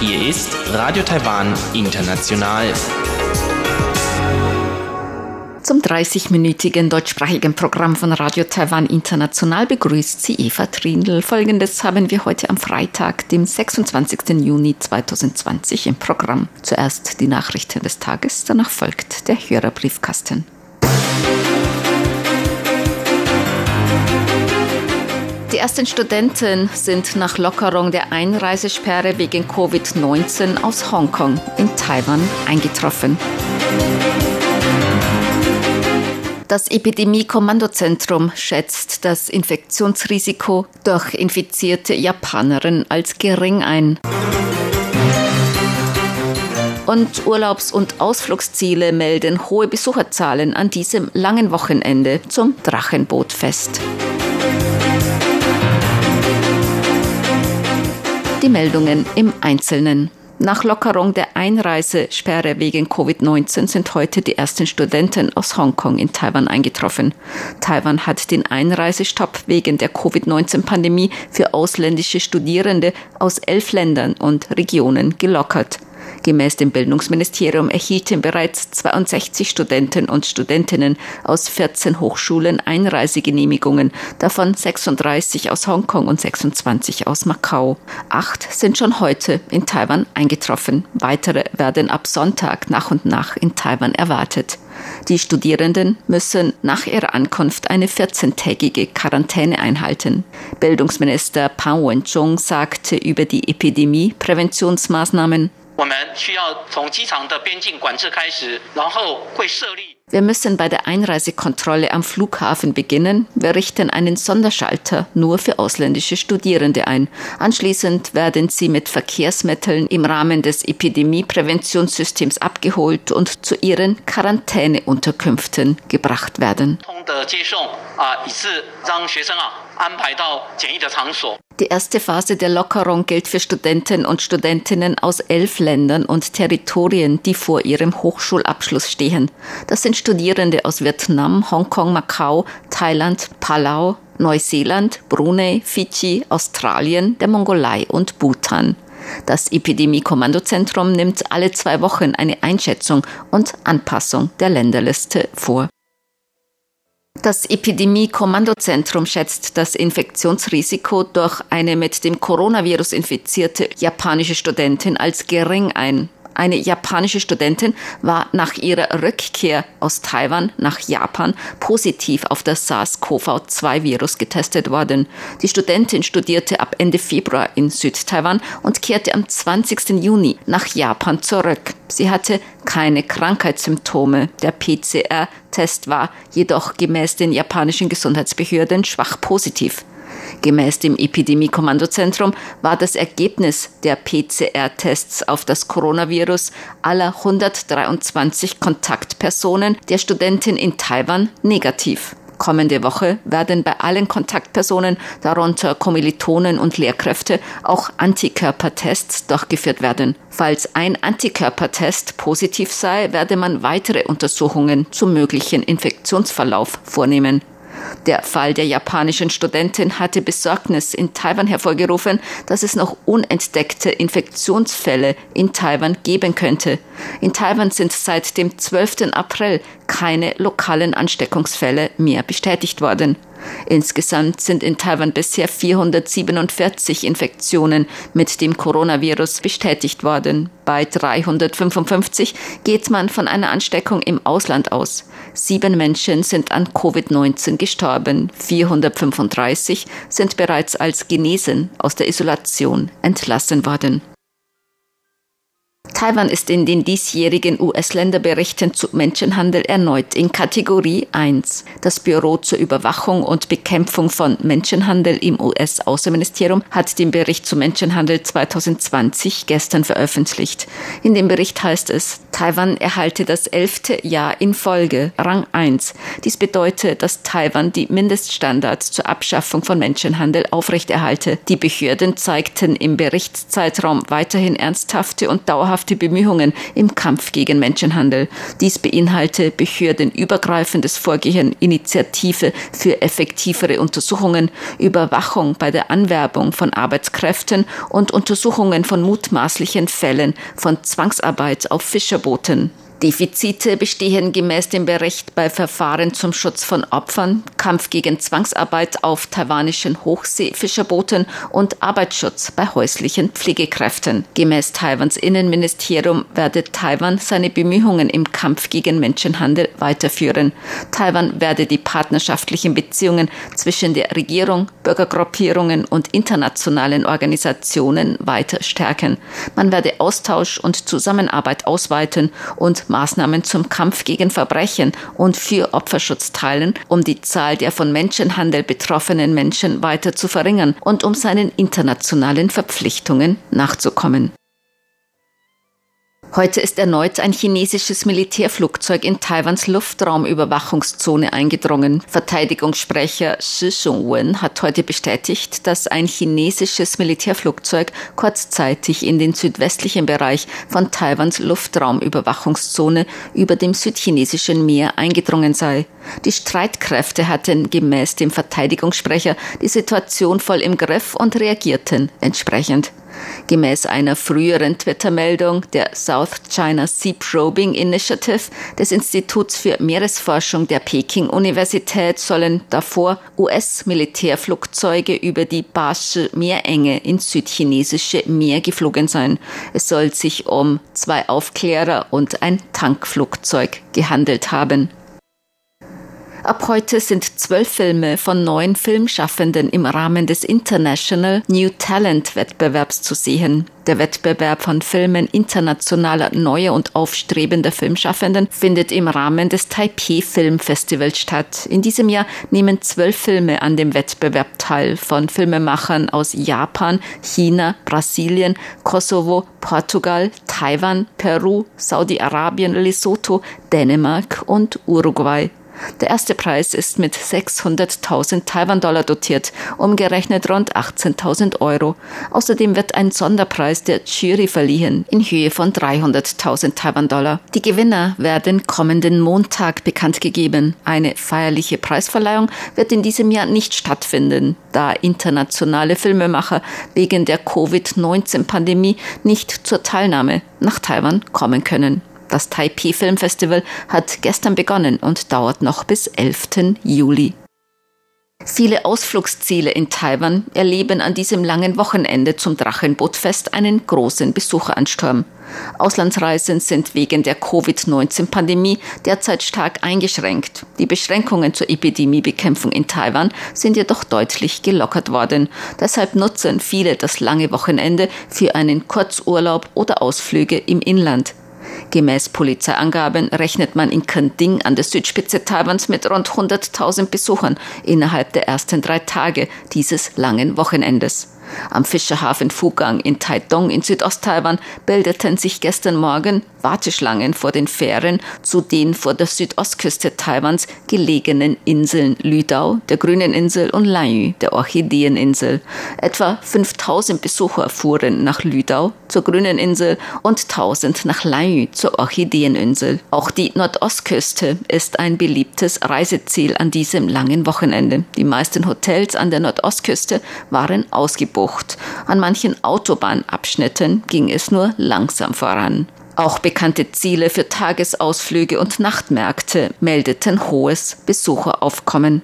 Hier ist Radio Taiwan International. Zum 30-minütigen deutschsprachigen Programm von Radio Taiwan International begrüßt sie Eva Trindl. Folgendes haben wir heute am Freitag, dem 26. Juni 2020 im Programm. Zuerst die Nachrichten des Tages, danach folgt der Hörerbriefkasten. Die ersten Studenten sind nach Lockerung der Einreisesperre wegen Covid-19 aus Hongkong in Taiwan eingetroffen. Das Epidemie-Kommandozentrum schätzt das Infektionsrisiko durch infizierte Japanerinnen als gering ein. Und Urlaubs- und Ausflugsziele melden hohe Besucherzahlen an diesem langen Wochenende zum Drachenbootfest. Die Meldungen im Einzelnen. Nach Lockerung der Einreisesperre wegen Covid-19 sind heute die ersten Studenten aus Hongkong in Taiwan eingetroffen. Taiwan hat den Einreisestopp wegen der Covid-19-Pandemie für ausländische Studierende aus elf Ländern und Regionen gelockert. Gemäß dem Bildungsministerium erhielten bereits 62 Studenten und Studentinnen aus 14 Hochschulen Einreisegenehmigungen, davon 36 aus Hongkong und 26 aus Macau. Acht sind schon heute in Taiwan eingetroffen. Weitere werden ab Sonntag nach und nach in Taiwan erwartet. Die Studierenden müssen nach ihrer Ankunft eine 14-tägige Quarantäne einhalten. Bildungsminister Pan Wen-chung sagte über die Epidemie-Präventionsmaßnahmen 我们需要从机场的边境管制开始，然后会设立。Wir müssen bei der Einreisekontrolle am Flughafen beginnen. Wir richten einen Sonderschalter nur für ausländische Studierende ein. Anschließend werden sie mit Verkehrsmitteln im Rahmen des Epidemiepräventionssystems abgeholt und zu ihren Quarantäneunterkünften gebracht werden. die erste Phase der Lockerung gilt für Studenten und Studentinnen aus elf Ländern und Territorien, die vor ihrem Hochschulabschluss stehen. Das sind Studierende aus Vietnam, Hongkong, Macau, Thailand, Palau, Neuseeland, Brunei, Fidschi, Australien, der Mongolei und Bhutan. Das Epidemie-Kommandozentrum nimmt alle zwei Wochen eine Einschätzung und Anpassung der Länderliste vor. Das Epidemie-Kommandozentrum schätzt das Infektionsrisiko durch eine mit dem Coronavirus infizierte japanische Studentin als gering ein. Eine japanische Studentin war nach ihrer Rückkehr aus Taiwan nach Japan positiv auf das SARS-CoV-2-Virus getestet worden. Die Studentin studierte ab Ende Februar in Südtaiwan und kehrte am 20. Juni nach Japan zurück. Sie hatte keine Krankheitssymptome. Der PCR-Test war jedoch gemäß den japanischen Gesundheitsbehörden schwach positiv. Gemäß dem Epidemie-Kommandozentrum war das Ergebnis der PCR-Tests auf das Coronavirus aller 123 Kontaktpersonen der Studentin in Taiwan negativ. Kommende Woche werden bei allen Kontaktpersonen, darunter Kommilitonen und Lehrkräfte, auch Antikörpertests durchgeführt werden. Falls ein Antikörpertest positiv sei, werde man weitere Untersuchungen zum möglichen Infektionsverlauf vornehmen. Der Fall der japanischen Studentin hatte Besorgnis in Taiwan hervorgerufen, dass es noch unentdeckte Infektionsfälle in Taiwan geben könnte. In Taiwan sind seit dem 12. April keine lokalen Ansteckungsfälle mehr bestätigt worden. Insgesamt sind in Taiwan bisher 447 Infektionen mit dem Coronavirus bestätigt worden. Bei 355 geht man von einer Ansteckung im Ausland aus. Sieben Menschen sind an Covid-19 gestorben. 435 sind bereits als genesen aus der Isolation entlassen worden. Taiwan ist in den diesjährigen US-Länderberichten zu Menschenhandel erneut in Kategorie 1. Das Büro zur Überwachung und Bekämpfung von Menschenhandel im US-Außenministerium hat den Bericht zu Menschenhandel 2020 gestern veröffentlicht. In dem Bericht heißt es, Taiwan erhalte das elfte Jahr in Folge Rang 1. Dies bedeutet, dass Taiwan die Mindeststandards zur Abschaffung von Menschenhandel aufrechterhalte. Die Behörden zeigten im Berichtszeitraum weiterhin ernsthafte und dauerhafte Bemühungen im Kampf gegen Menschenhandel. Dies beinhalte behördenübergreifendes Vorgehen, Initiative für effektivere Untersuchungen, Überwachung bei der Anwerbung von Arbeitskräften und Untersuchungen von mutmaßlichen Fällen von Zwangsarbeit auf Verboten Defizite bestehen gemäß dem Bericht bei Verfahren zum Schutz von Opfern, Kampf gegen Zwangsarbeit auf taiwanischen Hochseefischerbooten und Arbeitsschutz bei häuslichen Pflegekräften. Gemäß Taiwans Innenministerium werde Taiwan seine Bemühungen im Kampf gegen Menschenhandel weiterführen. Taiwan werde die partnerschaftlichen Beziehungen zwischen der Regierung, Bürgergruppierungen und internationalen Organisationen weiter stärken. Man werde Austausch und Zusammenarbeit ausweiten und Maßnahmen zum Kampf gegen Verbrechen und für Opferschutz teilen, um die Zahl der von Menschenhandel betroffenen Menschen weiter zu verringern und um seinen internationalen Verpflichtungen nachzukommen. Heute ist erneut ein chinesisches Militärflugzeug in Taiwans Luftraumüberwachungszone eingedrungen. Verteidigungssprecher Shi Shungwen hat heute bestätigt, dass ein chinesisches Militärflugzeug kurzzeitig in den südwestlichen Bereich von Taiwans Luftraumüberwachungszone über dem südchinesischen Meer eingedrungen sei. Die Streitkräfte hatten gemäß dem Verteidigungssprecher die Situation voll im Griff und reagierten entsprechend. Gemäß einer früheren Twitter-Meldung der South China Sea Probing Initiative des Instituts für Meeresforschung der Peking-Universität sollen davor US-Militärflugzeuge über die Bashi Meerenge ins südchinesische Meer geflogen sein. Es soll sich um zwei Aufklärer und ein Tankflugzeug gehandelt haben. Ab heute sind zwölf Filme von neun Filmschaffenden im Rahmen des International New Talent Wettbewerbs zu sehen. Der Wettbewerb von Filmen internationaler neuer und aufstrebender Filmschaffenden findet im Rahmen des Taipei Film Festivals statt. In diesem Jahr nehmen zwölf Filme an dem Wettbewerb teil von Filmemachern aus Japan, China, Brasilien, Kosovo, Portugal, Taiwan, Peru, Saudi-Arabien, Lesotho, Dänemark und Uruguay. Der erste Preis ist mit 600.000 Taiwan-Dollar dotiert, umgerechnet rund 18.000 Euro. Außerdem wird ein Sonderpreis der Jury verliehen in Höhe von 300.000 Taiwan-Dollar. Die Gewinner werden kommenden Montag bekannt gegeben. Eine feierliche Preisverleihung wird in diesem Jahr nicht stattfinden, da internationale Filmemacher wegen der Covid-19-Pandemie nicht zur Teilnahme nach Taiwan kommen können. Das Taipei Film Festival hat gestern begonnen und dauert noch bis 11. Juli. Viele Ausflugsziele in Taiwan erleben an diesem langen Wochenende zum Drachenbootfest einen großen Besucheransturm. Auslandsreisen sind wegen der Covid-19-Pandemie derzeit stark eingeschränkt. Die Beschränkungen zur Epidemiebekämpfung in Taiwan sind jedoch deutlich gelockert worden. Deshalb nutzen viele das lange Wochenende für einen Kurzurlaub oder Ausflüge im Inland. Gemäß Polizeiangaben rechnet man in Kending an der Südspitze Taiwans mit rund 100.000 Besuchern innerhalb der ersten drei Tage dieses langen Wochenendes. Am Fischerhafen Fugang in Taidong in Südost-Taiwan bildeten sich gestern Morgen Warteschlangen vor den Fähren zu den vor der Südostküste Taiwans gelegenen Inseln Lüdao, der Grünen Insel und Lanyu, der Orchideeninsel. Etwa 5000 Besucher fuhren nach Lüdao zur Grünen Insel und 1000 nach Lanyu zur Orchideeninsel. Auch die Nordostküste ist ein beliebtes Reiseziel an diesem langen Wochenende. Die meisten Hotels an der Nordostküste waren ausgebucht. An manchen Autobahnabschnitten ging es nur langsam voran. Auch bekannte Ziele für Tagesausflüge und Nachtmärkte meldeten hohes Besucheraufkommen.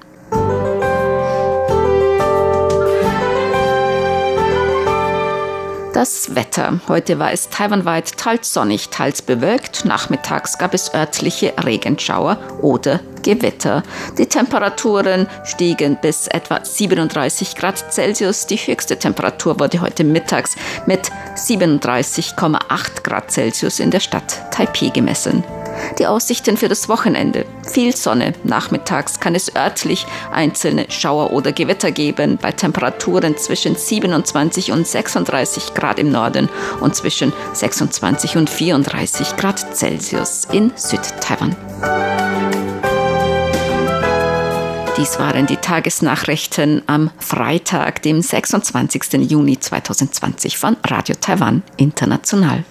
Das Wetter. Heute war es taiwanweit teils sonnig, teils bewölkt. Nachmittags gab es örtliche Regenschauer oder Gewitter. Die Temperaturen stiegen bis etwa 37 Grad Celsius. Die höchste Temperatur wurde heute mittags mit 37,8 Grad Celsius in der Stadt Taipei gemessen. Die Aussichten für das Wochenende. Viel Sonne. Nachmittags kann es örtlich einzelne Schauer oder Gewitter geben bei Temperaturen zwischen 27 und 36 Grad im Norden und zwischen 26 und 34 Grad Celsius in Südtaiwan. Dies waren die Tagesnachrichten am Freitag, dem 26. Juni 2020 von Radio Taiwan International.